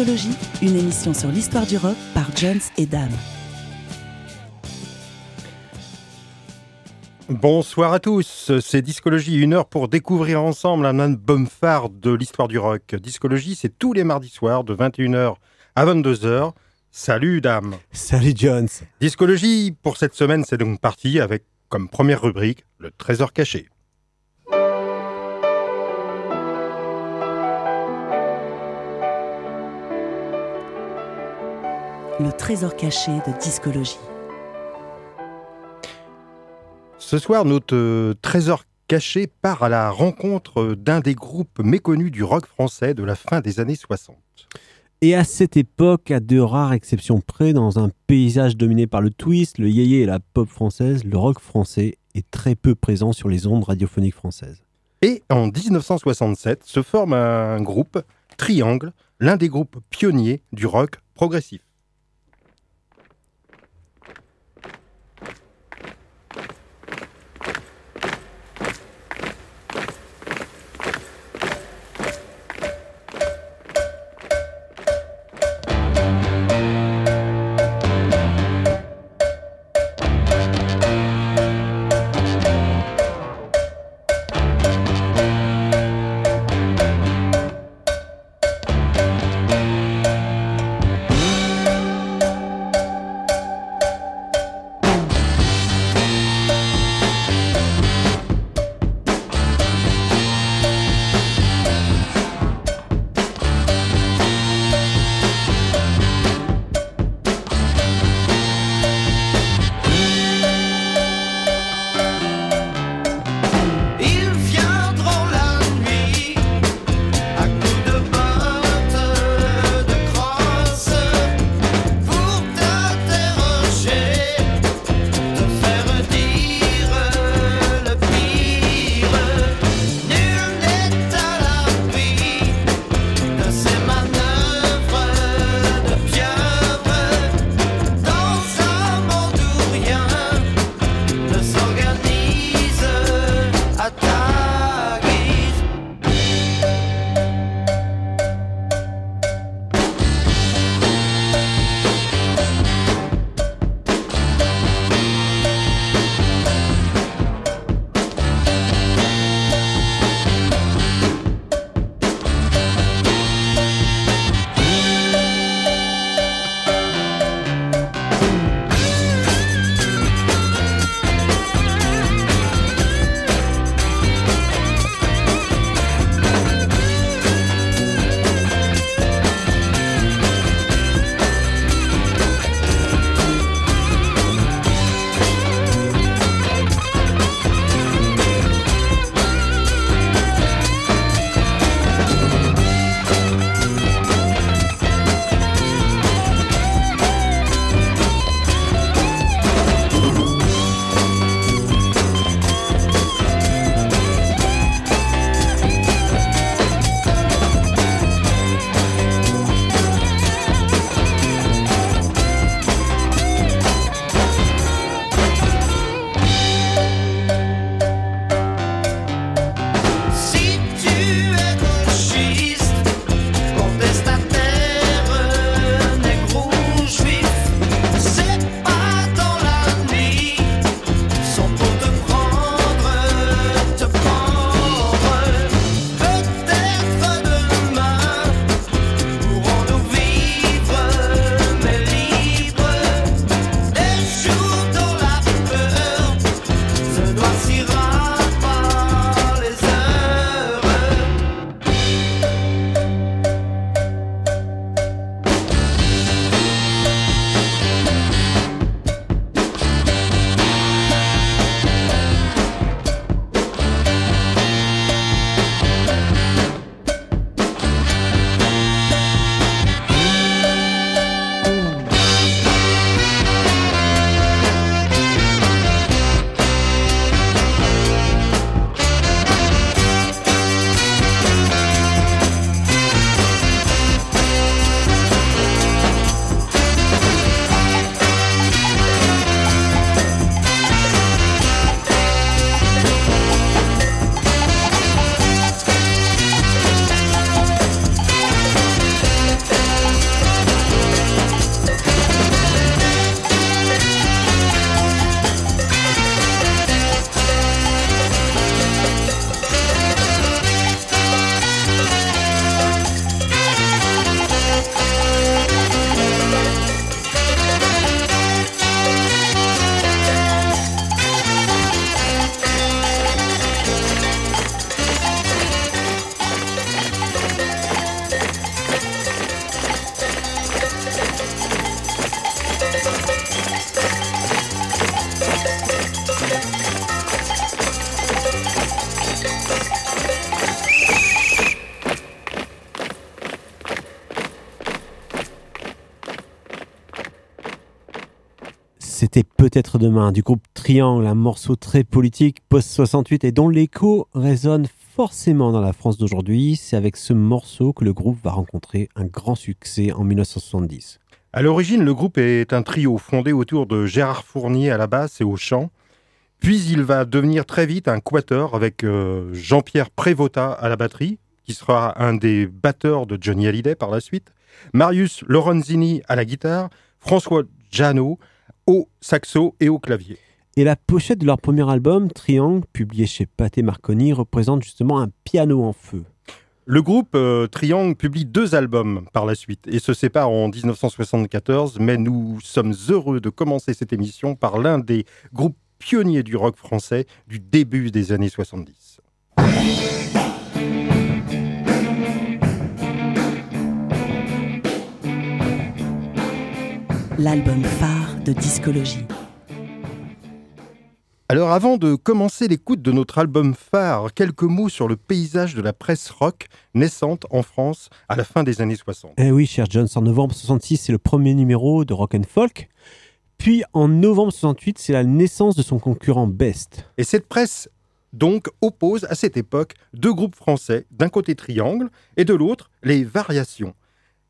Discologie, une émission sur l'histoire du rock par Jones et Dame. Bonsoir à tous, c'est Discologie, une heure pour découvrir ensemble un album phare de l'histoire du rock. Discologie, c'est tous les mardis soirs de 21h à 22h. Salut Dame Salut Jones Discologie, pour cette semaine, c'est donc parti avec comme première rubrique le trésor caché. Le trésor caché de discologie. Ce soir, notre euh, trésor caché part à la rencontre d'un des groupes méconnus du rock français de la fin des années 60. Et à cette époque, à de rares exceptions près, dans un paysage dominé par le twist, le yéyé et la pop française, le rock français est très peu présent sur les ondes radiophoniques françaises. Et en 1967 se forme un groupe, Triangle, l'un des groupes pionniers du rock progressif. Du groupe Triangle, un morceau très politique post-68 et dont l'écho résonne forcément dans la France d'aujourd'hui. C'est avec ce morceau que le groupe va rencontrer un grand succès en 1970. À l'origine, le groupe est un trio fondé autour de Gérard Fournier à la basse et au chant. Puis il va devenir très vite un quator avec euh, Jean-Pierre Prévota à la batterie, qui sera un des batteurs de Johnny Hallyday par la suite, Marius Lorenzini à la guitare, François Jano au saxo et au clavier. Et la pochette de leur premier album, Triangle, publié chez Pathé Marconi, représente justement un piano en feu. Le groupe euh, Triangle publie deux albums par la suite et se sépare en 1974, mais nous sommes heureux de commencer cette émission par l'un des groupes pionniers du rock français du début des années 70. L'album phare de discologie. Alors avant de commencer l'écoute de notre album phare, quelques mots sur le paysage de la presse rock naissante en France à la fin des années 60. Eh oui, cher Jones, en novembre 66, c'est le premier numéro de Rock and Folk. Puis en novembre 68, c'est la naissance de son concurrent Best. Et cette presse donc oppose à cette époque deux groupes français, d'un côté Triangle et de l'autre les Variations,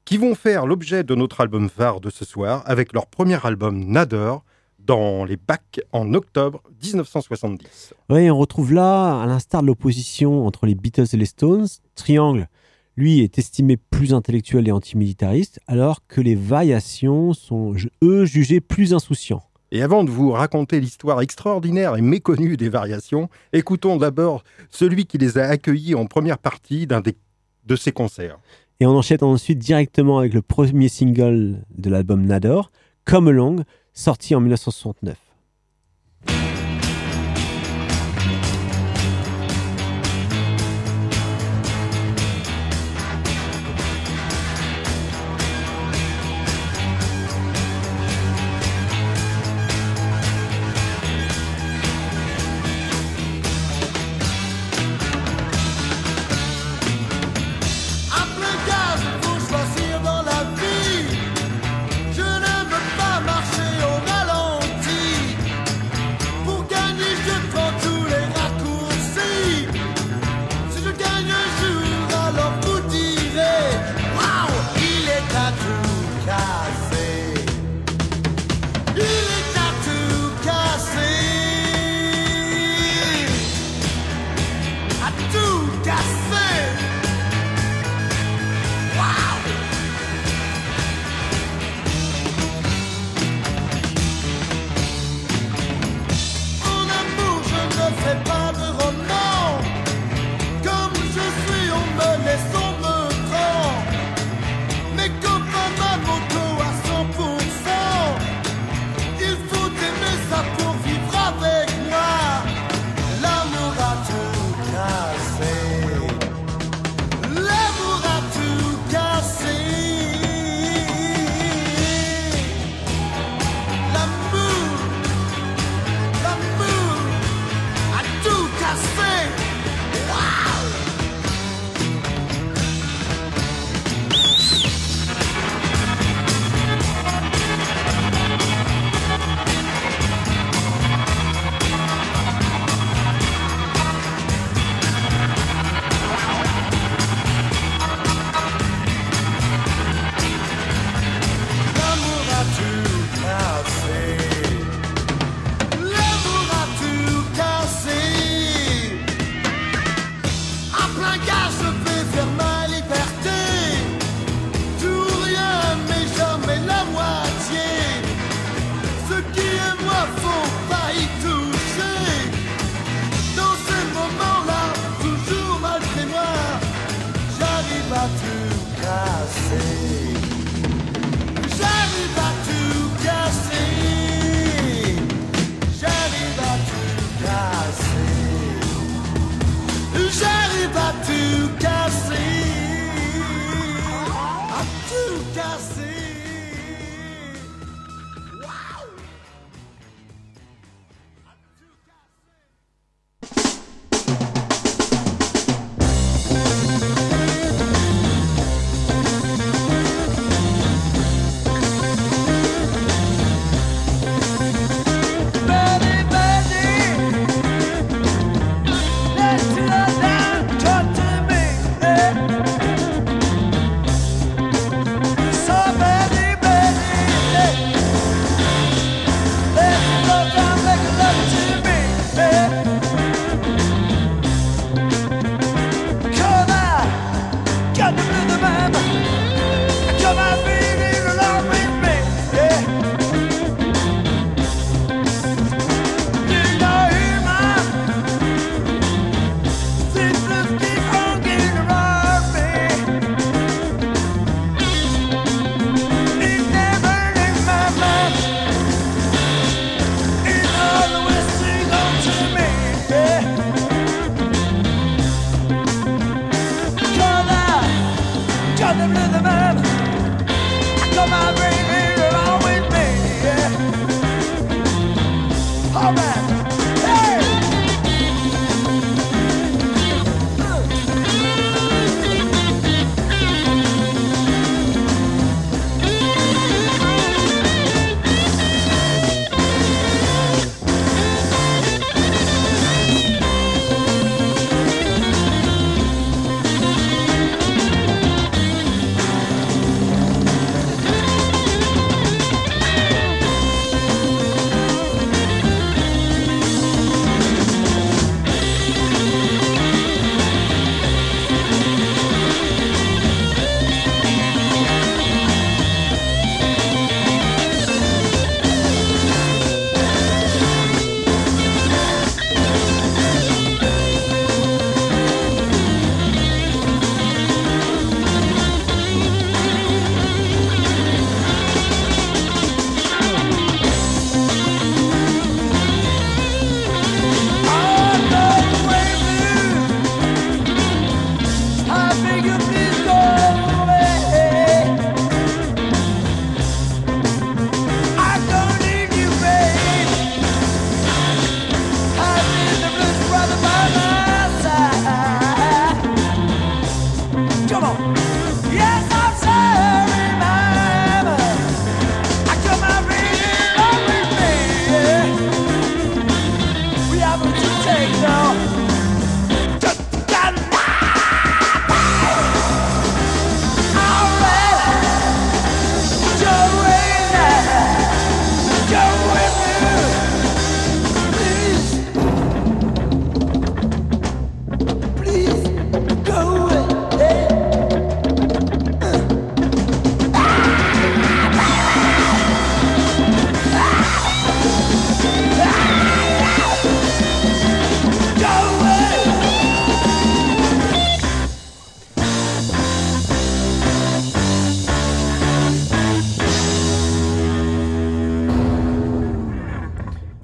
qui vont faire l'objet de notre album phare de ce soir avec leur premier album Nader dans les bacs en octobre 1970. Oui, on retrouve là, à l'instar de l'opposition entre les Beatles et les Stones, Triangle, lui, est estimé plus intellectuel et antimilitariste, alors que les Variations sont, eux, jugés plus insouciants. Et avant de vous raconter l'histoire extraordinaire et méconnue des variations, écoutons d'abord celui qui les a accueillis en première partie d'un de ses concerts. Et on enchaîne ensuite directement avec le premier single de l'album Nador, Come Along, sorti en 1969.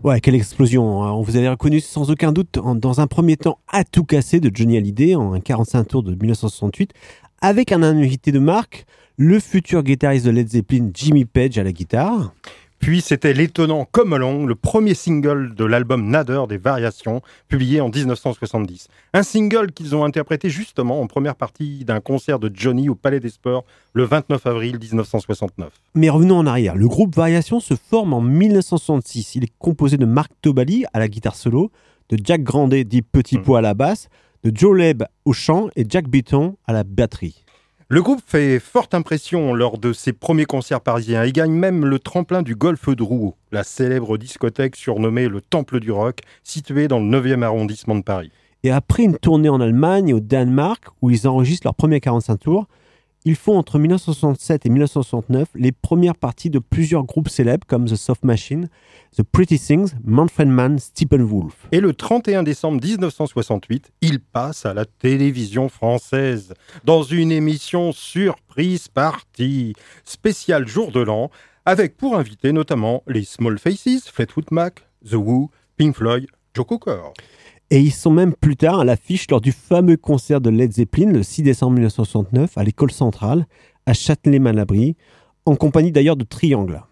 Ouais, quelle explosion. On vous avait reconnu sans aucun doute dans un premier temps à tout casser de Johnny Hallyday en un 45 tours de 1968 avec un invité de marque, le futur guitariste de Led Zeppelin Jimmy Page à la guitare. Puis c'était l'étonnant Come Along, le premier single de l'album Nader des Variations, publié en 1970. Un single qu'ils ont interprété justement en première partie d'un concert de Johnny au Palais des Sports le 29 avril 1969. Mais revenons en arrière. Le groupe Variations se forme en 1966. Il est composé de Marc Tobali à la guitare solo, de Jack Grandet dit Petit Pois à la basse, de Joe Leb au chant et Jack Beaton à la batterie. Le groupe fait forte impression lors de ses premiers concerts parisiens et gagne même le tremplin du Golfe de Rouault, la célèbre discothèque surnommée le Temple du Rock, située dans le 9e arrondissement de Paris. Et après une tournée en Allemagne et au Danemark, où ils enregistrent leurs premiers 45 tours, ils font entre 1967 et 1969 les premières parties de plusieurs groupes célèbres comme The Soft Machine, The Pretty Things, Manfred Mann, Wolf. Et le 31 décembre 1968, ils passent à la télévision française dans une émission surprise party, spéciale jour de l'an, avec pour invité notamment les Small Faces, Fleetwood Mac, The Who, Pink Floyd, Joe Cocker. Et ils sont même plus tard à l'affiche lors du fameux concert de Led Zeppelin le 6 décembre 1969 à l'école centrale à Châtelet-Malabry, en compagnie d'ailleurs de Triangle.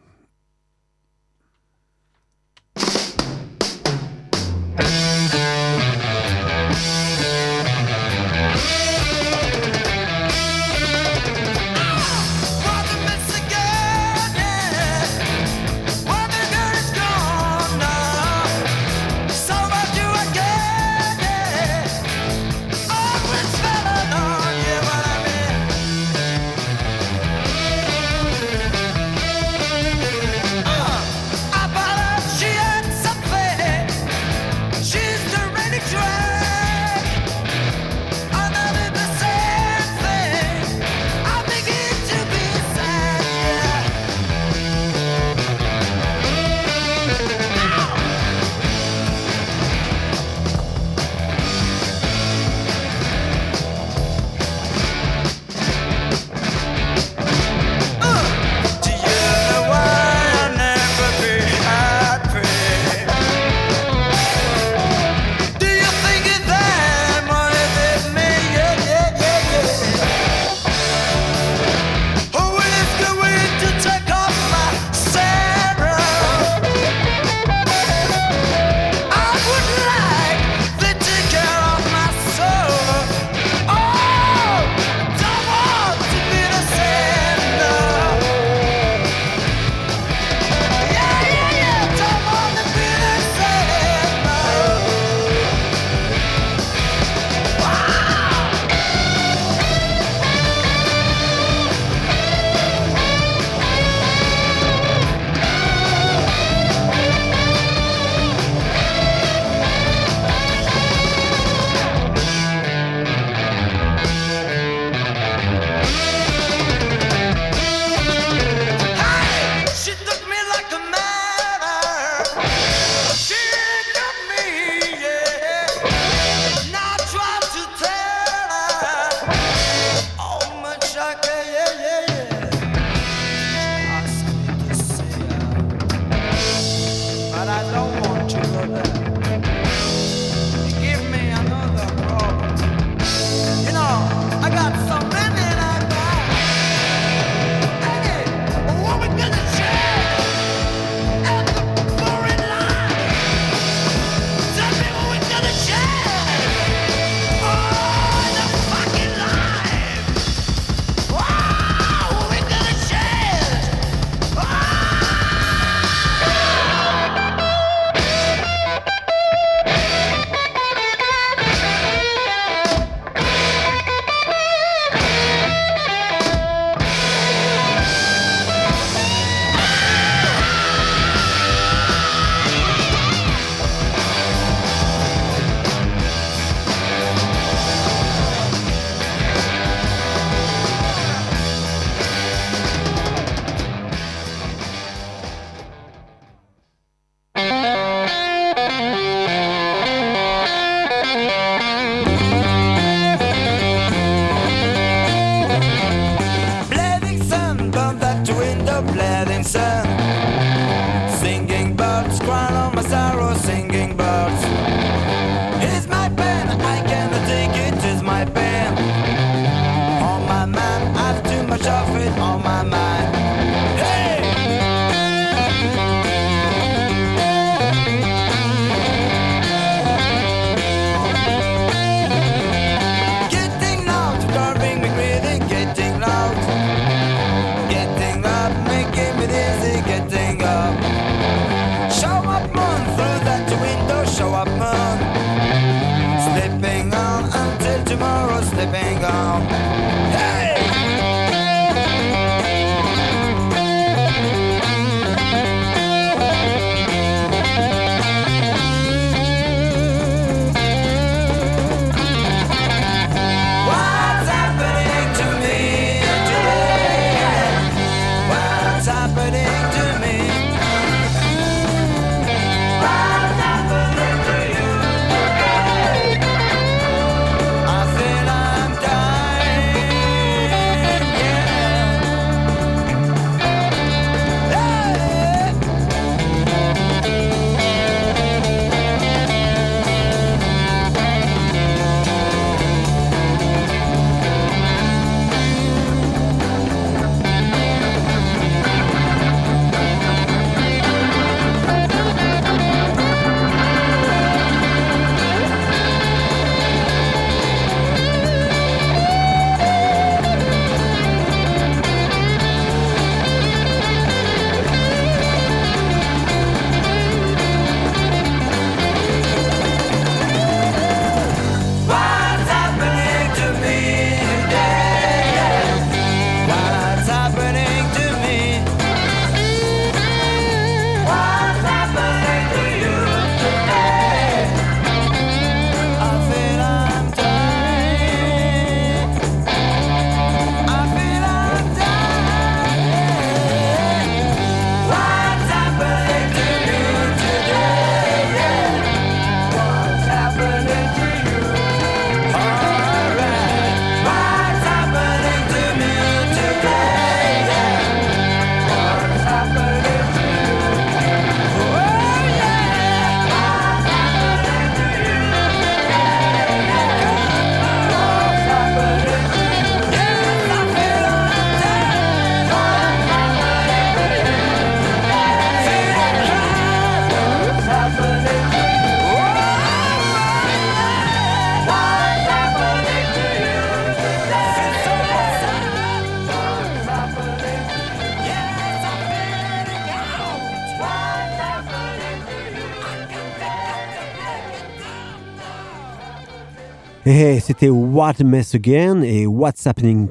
Et c'était What Mess Again et What's Happening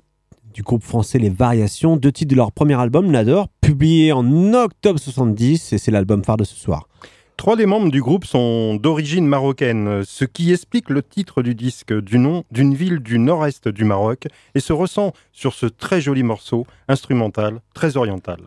du groupe français Les Variations, deux titres de leur premier album, Nador, publié en octobre 70 et c'est l'album phare de ce soir. Trois des membres du groupe sont d'origine marocaine, ce qui explique le titre du disque du nom d'une ville du nord-est du Maroc et se ressent sur ce très joli morceau instrumental très oriental.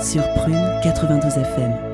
Sur Prune 92 FM.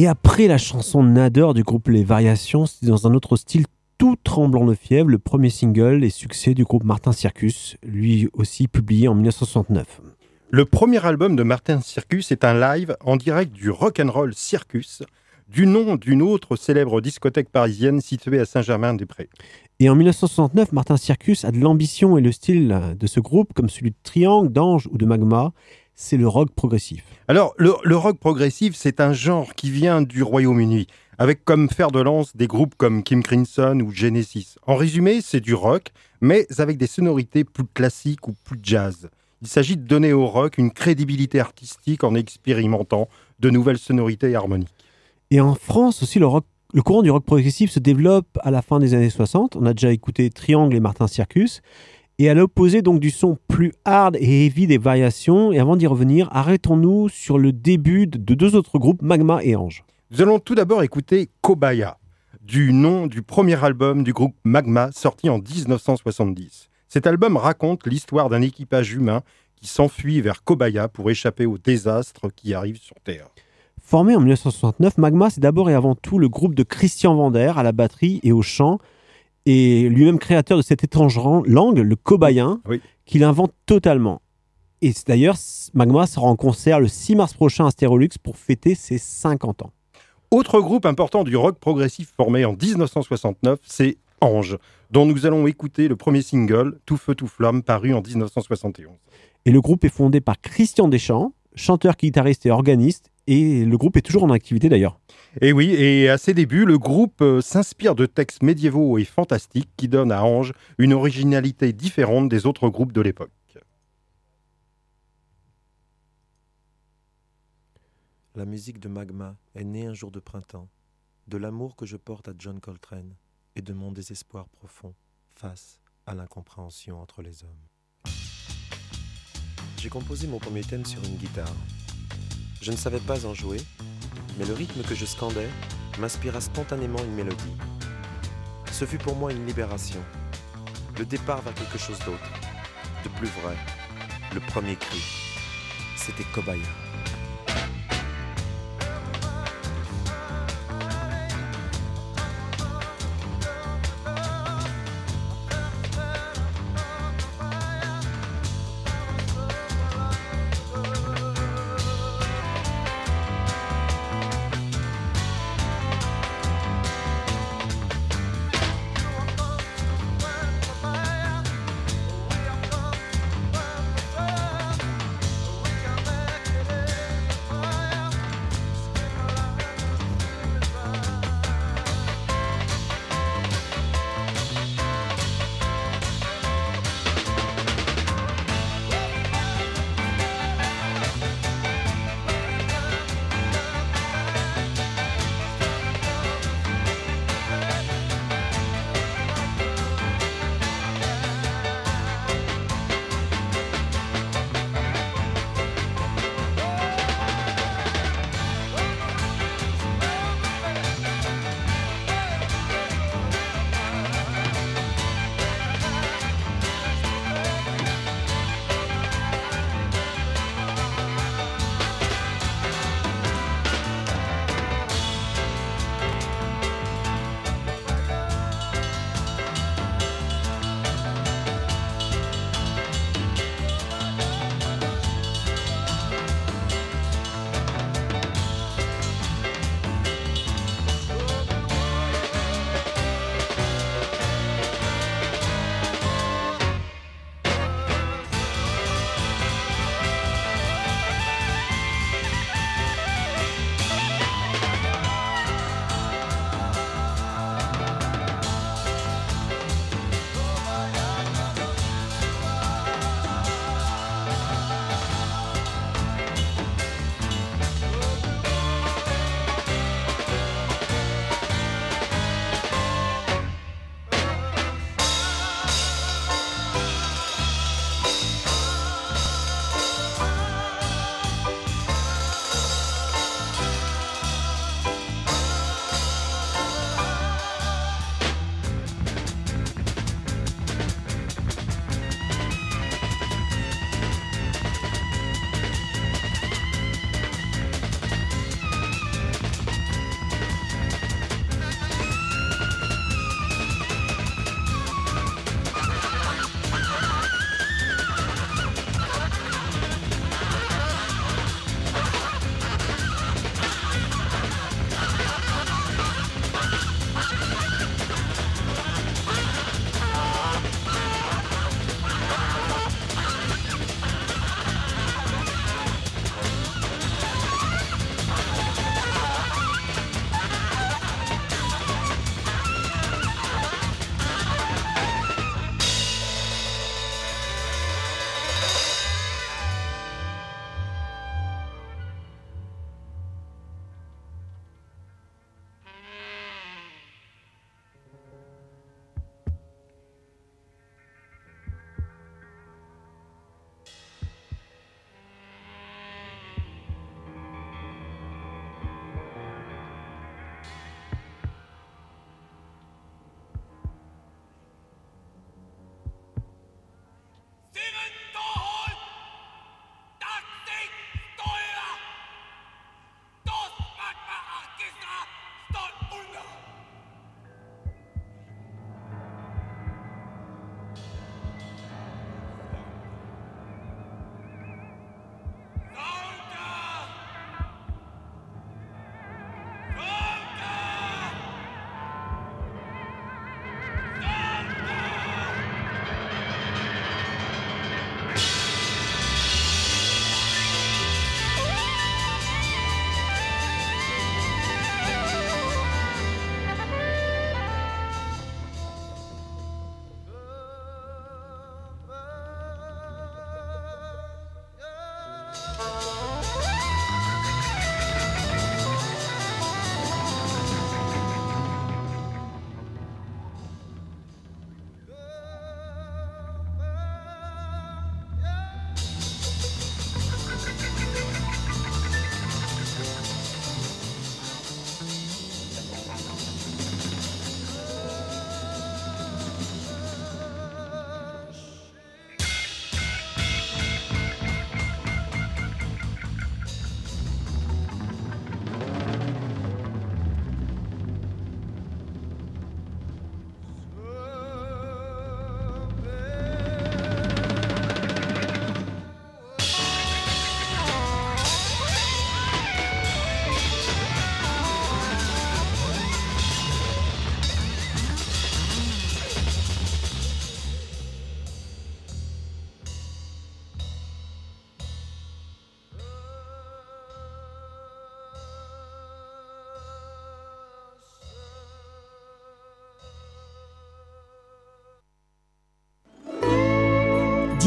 Et après la chanson Nader du groupe Les Variations, c'est dans un autre style tout tremblant de fièvre, le premier single et succès du groupe Martin Circus, lui aussi publié en 1969. Le premier album de Martin Circus est un live en direct du Rock'n'Roll Circus, du nom d'une autre célèbre discothèque parisienne située à Saint-Germain-des-Prés. Et en 1969, Martin Circus a de l'ambition et le style de ce groupe, comme celui de Triangle, d'Ange ou de Magma, c'est le rock progressif. Alors, le, le rock progressif, c'est un genre qui vient du Royaume-Uni, avec comme fer de lance des groupes comme Kim Crimson ou Genesis. En résumé, c'est du rock, mais avec des sonorités plus classiques ou plus jazz. Il s'agit de donner au rock une crédibilité artistique en expérimentant de nouvelles sonorités harmoniques. Et en France aussi, le, rock, le courant du rock progressif se développe à la fin des années 60. On a déjà écouté Triangle et Martin Circus. Et à l'opposé donc du son plus hard et heavy des variations, et avant d'y revenir, arrêtons-nous sur le début de deux autres groupes, Magma et Ange. Nous allons tout d'abord écouter Kobaya, du nom du premier album du groupe Magma sorti en 1970. Cet album raconte l'histoire d'un équipage humain qui s'enfuit vers Kobaya pour échapper au désastre qui arrive sur Terre. Formé en 1969, Magma, c'est d'abord et avant tout le groupe de Christian Vander à la batterie et au chant, et lui-même créateur de cette étrange ran- langue, le cobayen, Oui. qu'il invente totalement. Et c'est d'ailleurs, Magma sera en concert le 6 mars prochain à Stérolux pour fêter ses 50 ans. Autre groupe important du rock progressif formé en 1969, c'est Ange, dont nous allons écouter le premier single, Tout feu, tout flamme, paru en 1971. Et le groupe est fondé par Christian Deschamps, chanteur, guitariste et organiste, et le groupe est toujours en activité d'ailleurs. Et oui, et à ses débuts, le groupe euh, s'inspire de textes médiévaux et fantastiques qui donnent à Ange une originalité différente des autres groupes de l'époque. La musique de Magma est née un jour de printemps, de l'amour que je porte à John Coltrane et de mon désespoir profond face à l'incompréhension entre les hommes. J'ai composé mon premier thème sur une guitare. Je ne savais pas en jouer, mais le rythme que je scandais m'inspira spontanément une mélodie. Ce fut pour moi une libération, le départ vers quelque chose d'autre, de plus vrai, le premier cri. C'était Kobaya.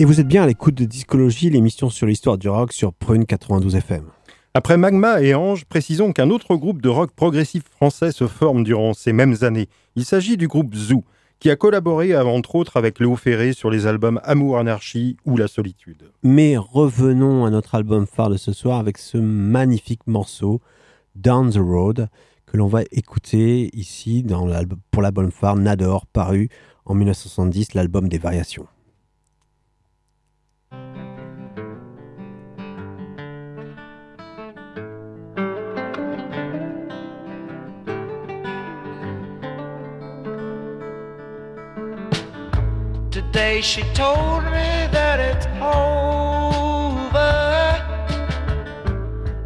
Et vous êtes bien à l'écoute de Discologie, l'émission sur l'histoire du rock sur Prune 92 FM. Après Magma et Ange, précisons qu'un autre groupe de rock progressif français se forme durant ces mêmes années. Il s'agit du groupe Zoo, qui a collaboré entre autres avec Léo Ferré sur les albums Amour Anarchie ou La Solitude. Mais revenons à notre album phare de ce soir avec ce magnifique morceau Down the Road que l'on va écouter ici dans pour l'album phare Nador paru en 1970, l'album des variations. Today she told me that it's over,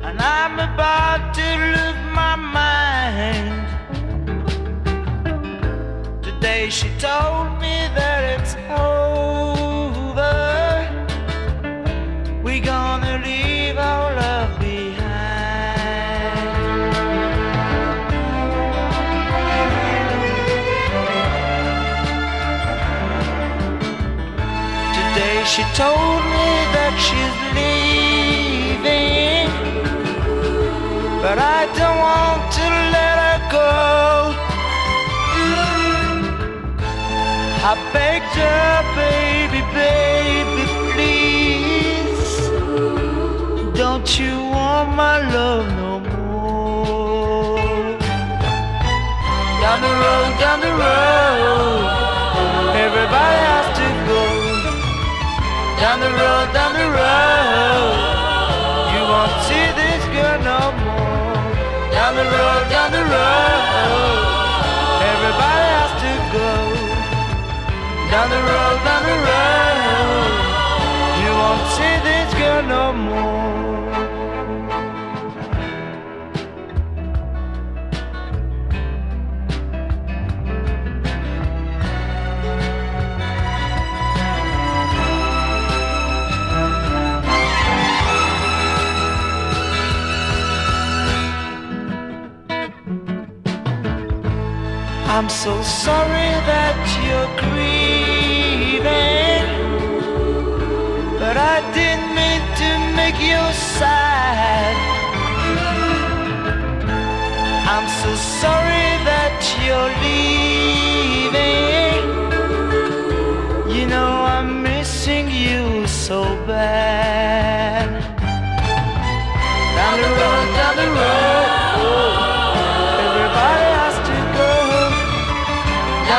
and I'm about to lose my mind. Today she told me that it's over. She told me that she's leaving, but I don't want to let her go. I begged her, baby, baby, please. Don't you want my love no more? Down the road, down the road, Down the road, down the road, you won't see this girl no more. Down the road, down the road, everybody has to go. Down the road, down the road, you won't see this girl no more. I'm so sorry that you're grieving, but I didn't mean to make you sad. I'm so sorry that you're leaving. You know I'm missing you so bad. Down the road, down the road.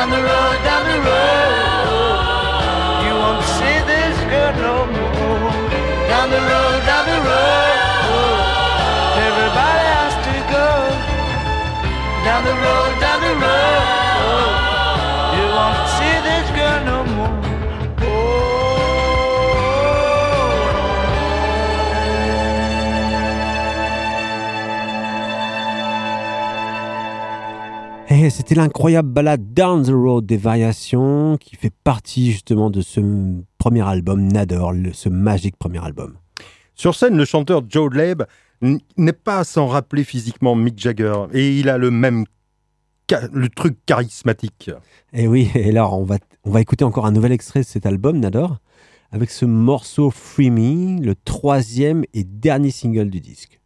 Down the road, down the road. You won't see this girl no more. Down the road, down the road. Everybody has to go down the road, down the road. Et c'était l'incroyable balade Down the Road des Variations qui fait partie justement de ce premier album Nador, ce magique premier album. Sur scène, le chanteur Joe Leb n'est pas sans rappeler physiquement Mick Jagger. Et il a le même le truc charismatique. Et oui, et là on va, on va écouter encore un nouvel extrait de cet album Nador avec ce morceau Free Me, le troisième et dernier single du disque.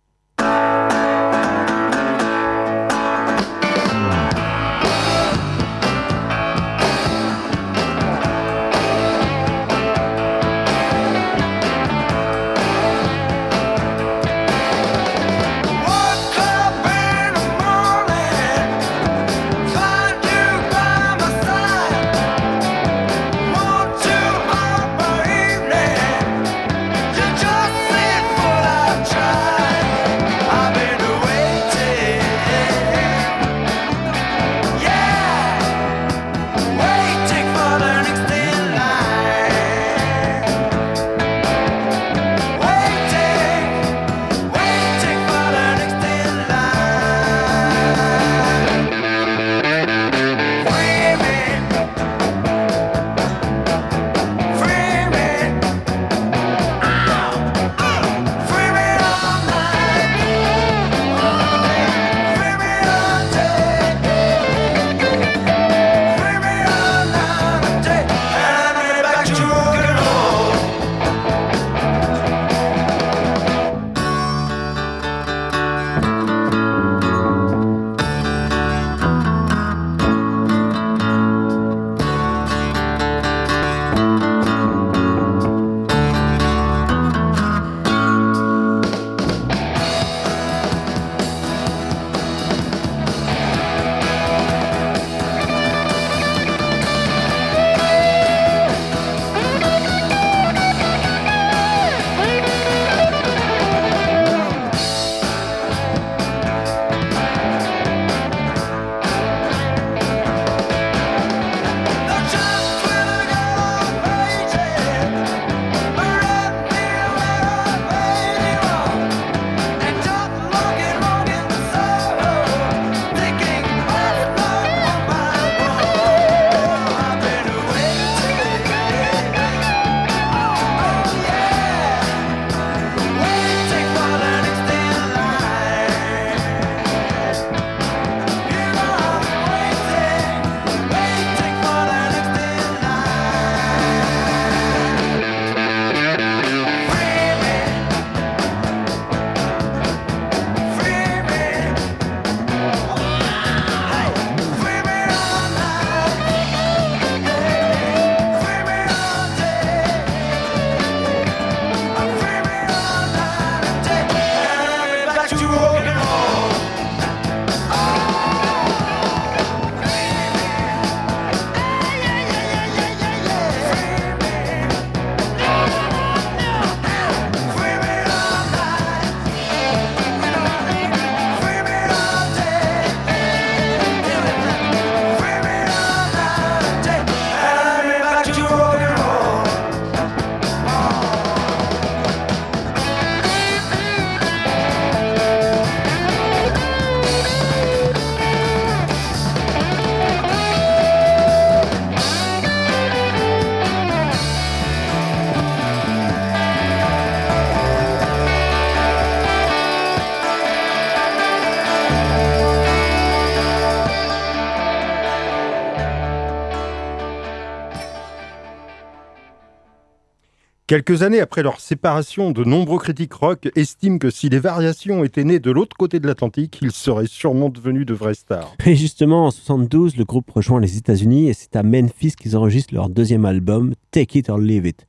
Quelques années après leur séparation, de nombreux critiques rock estiment que si les variations étaient nées de l'autre côté de l'Atlantique, ils seraient sûrement devenus de vraies stars. Et justement, en 72, le groupe rejoint les États-Unis et c'est à Memphis qu'ils enregistrent leur deuxième album, Take It or Leave It,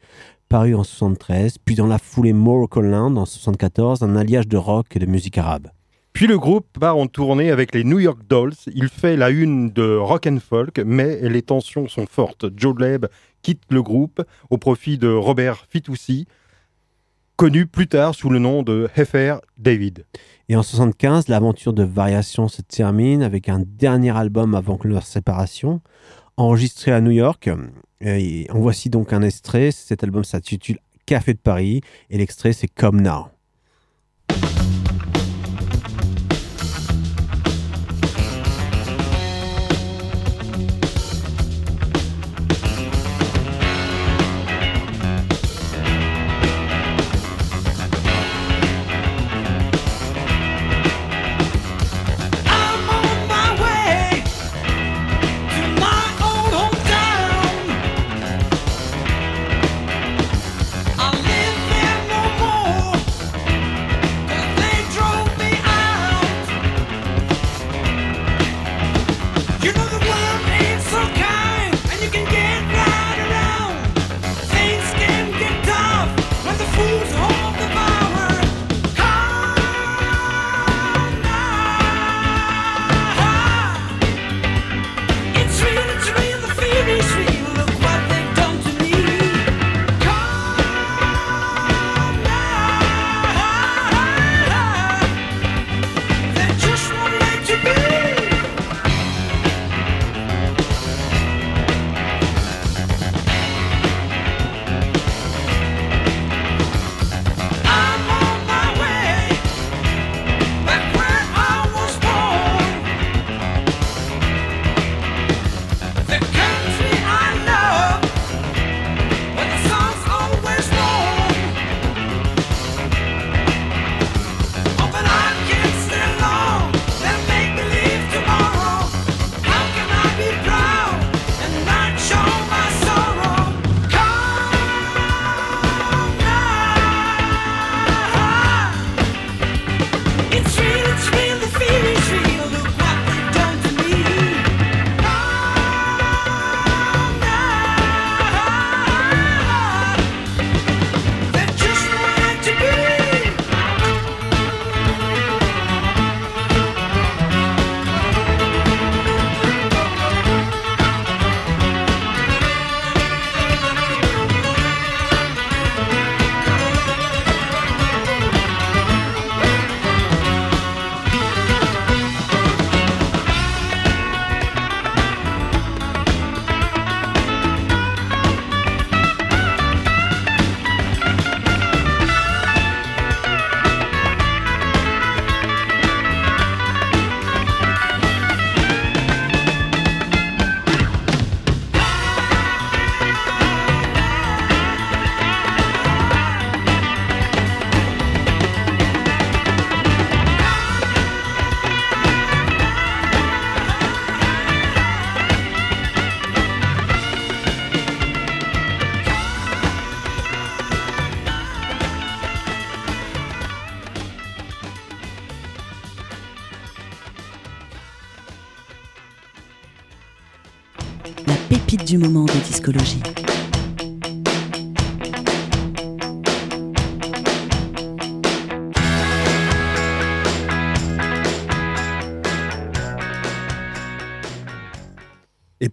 paru en 73, puis dans la foulée Miracle Land en 74, un alliage de rock et de musique arabe. Puis le groupe part en tournée avec les New York Dolls. Il fait la une de rock and folk, mais les tensions sont fortes. Joe Leb quitte le groupe au profit de Robert Fitoussi, connu plus tard sous le nom de Heffer David. Et en 75, l'aventure de Variation se termine avec un dernier album avant leur séparation, enregistré à New York. Et en voici donc un extrait. Cet album s'intitule Café de Paris et l'extrait c'est Come Now.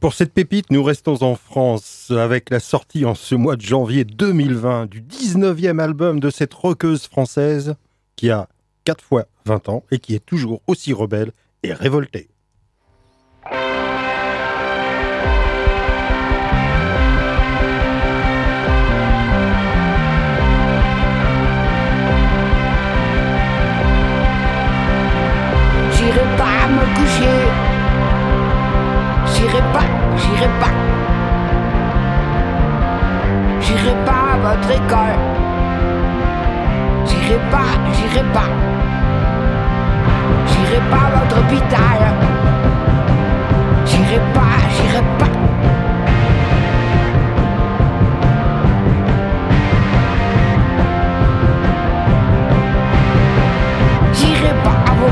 Pour cette pépite, nous restons en France avec la sortie en ce mois de janvier 2020 du 19e album de cette rockeuse française qui a 4 fois 20 ans et qui est toujours aussi rebelle et révoltée. J'irai pas me coucher. J'irai pas, J'irai pas. J'irai pas à votre école. J'irai pas, j'irai pas. J'irai pas à votre hôpital. J'irai pas, j'irai pas. J'irai pas à vos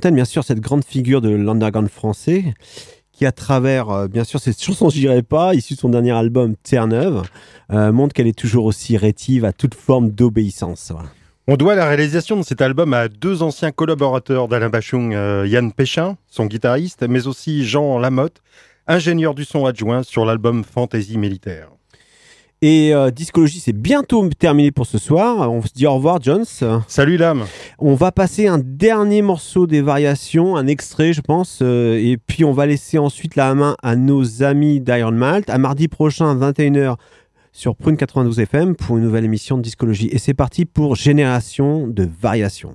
Bien sûr, cette grande figure de l'underground français, qui à travers, euh, bien sûr, cette chanson J'irai pas, issue de son dernier album Terre-Neuve, euh, montre qu'elle est toujours aussi rétive à toute forme d'obéissance. On doit la réalisation de cet album à deux anciens collaborateurs d'Alain Bachung, euh, Yann Péchin, son guitariste, mais aussi Jean Lamotte, ingénieur du son adjoint sur l'album Fantasy Militaire. Et euh, Discologie, c'est bientôt terminé pour ce soir. On se dit au revoir, Jones. Salut l'âme On va passer un dernier morceau des variations, un extrait, je pense, euh, et puis on va laisser ensuite la main à nos amis d'Iron Malt. À mardi prochain, 21h, sur Prune 92 FM, pour une nouvelle émission de Discologie. Et c'est parti pour Génération de variations.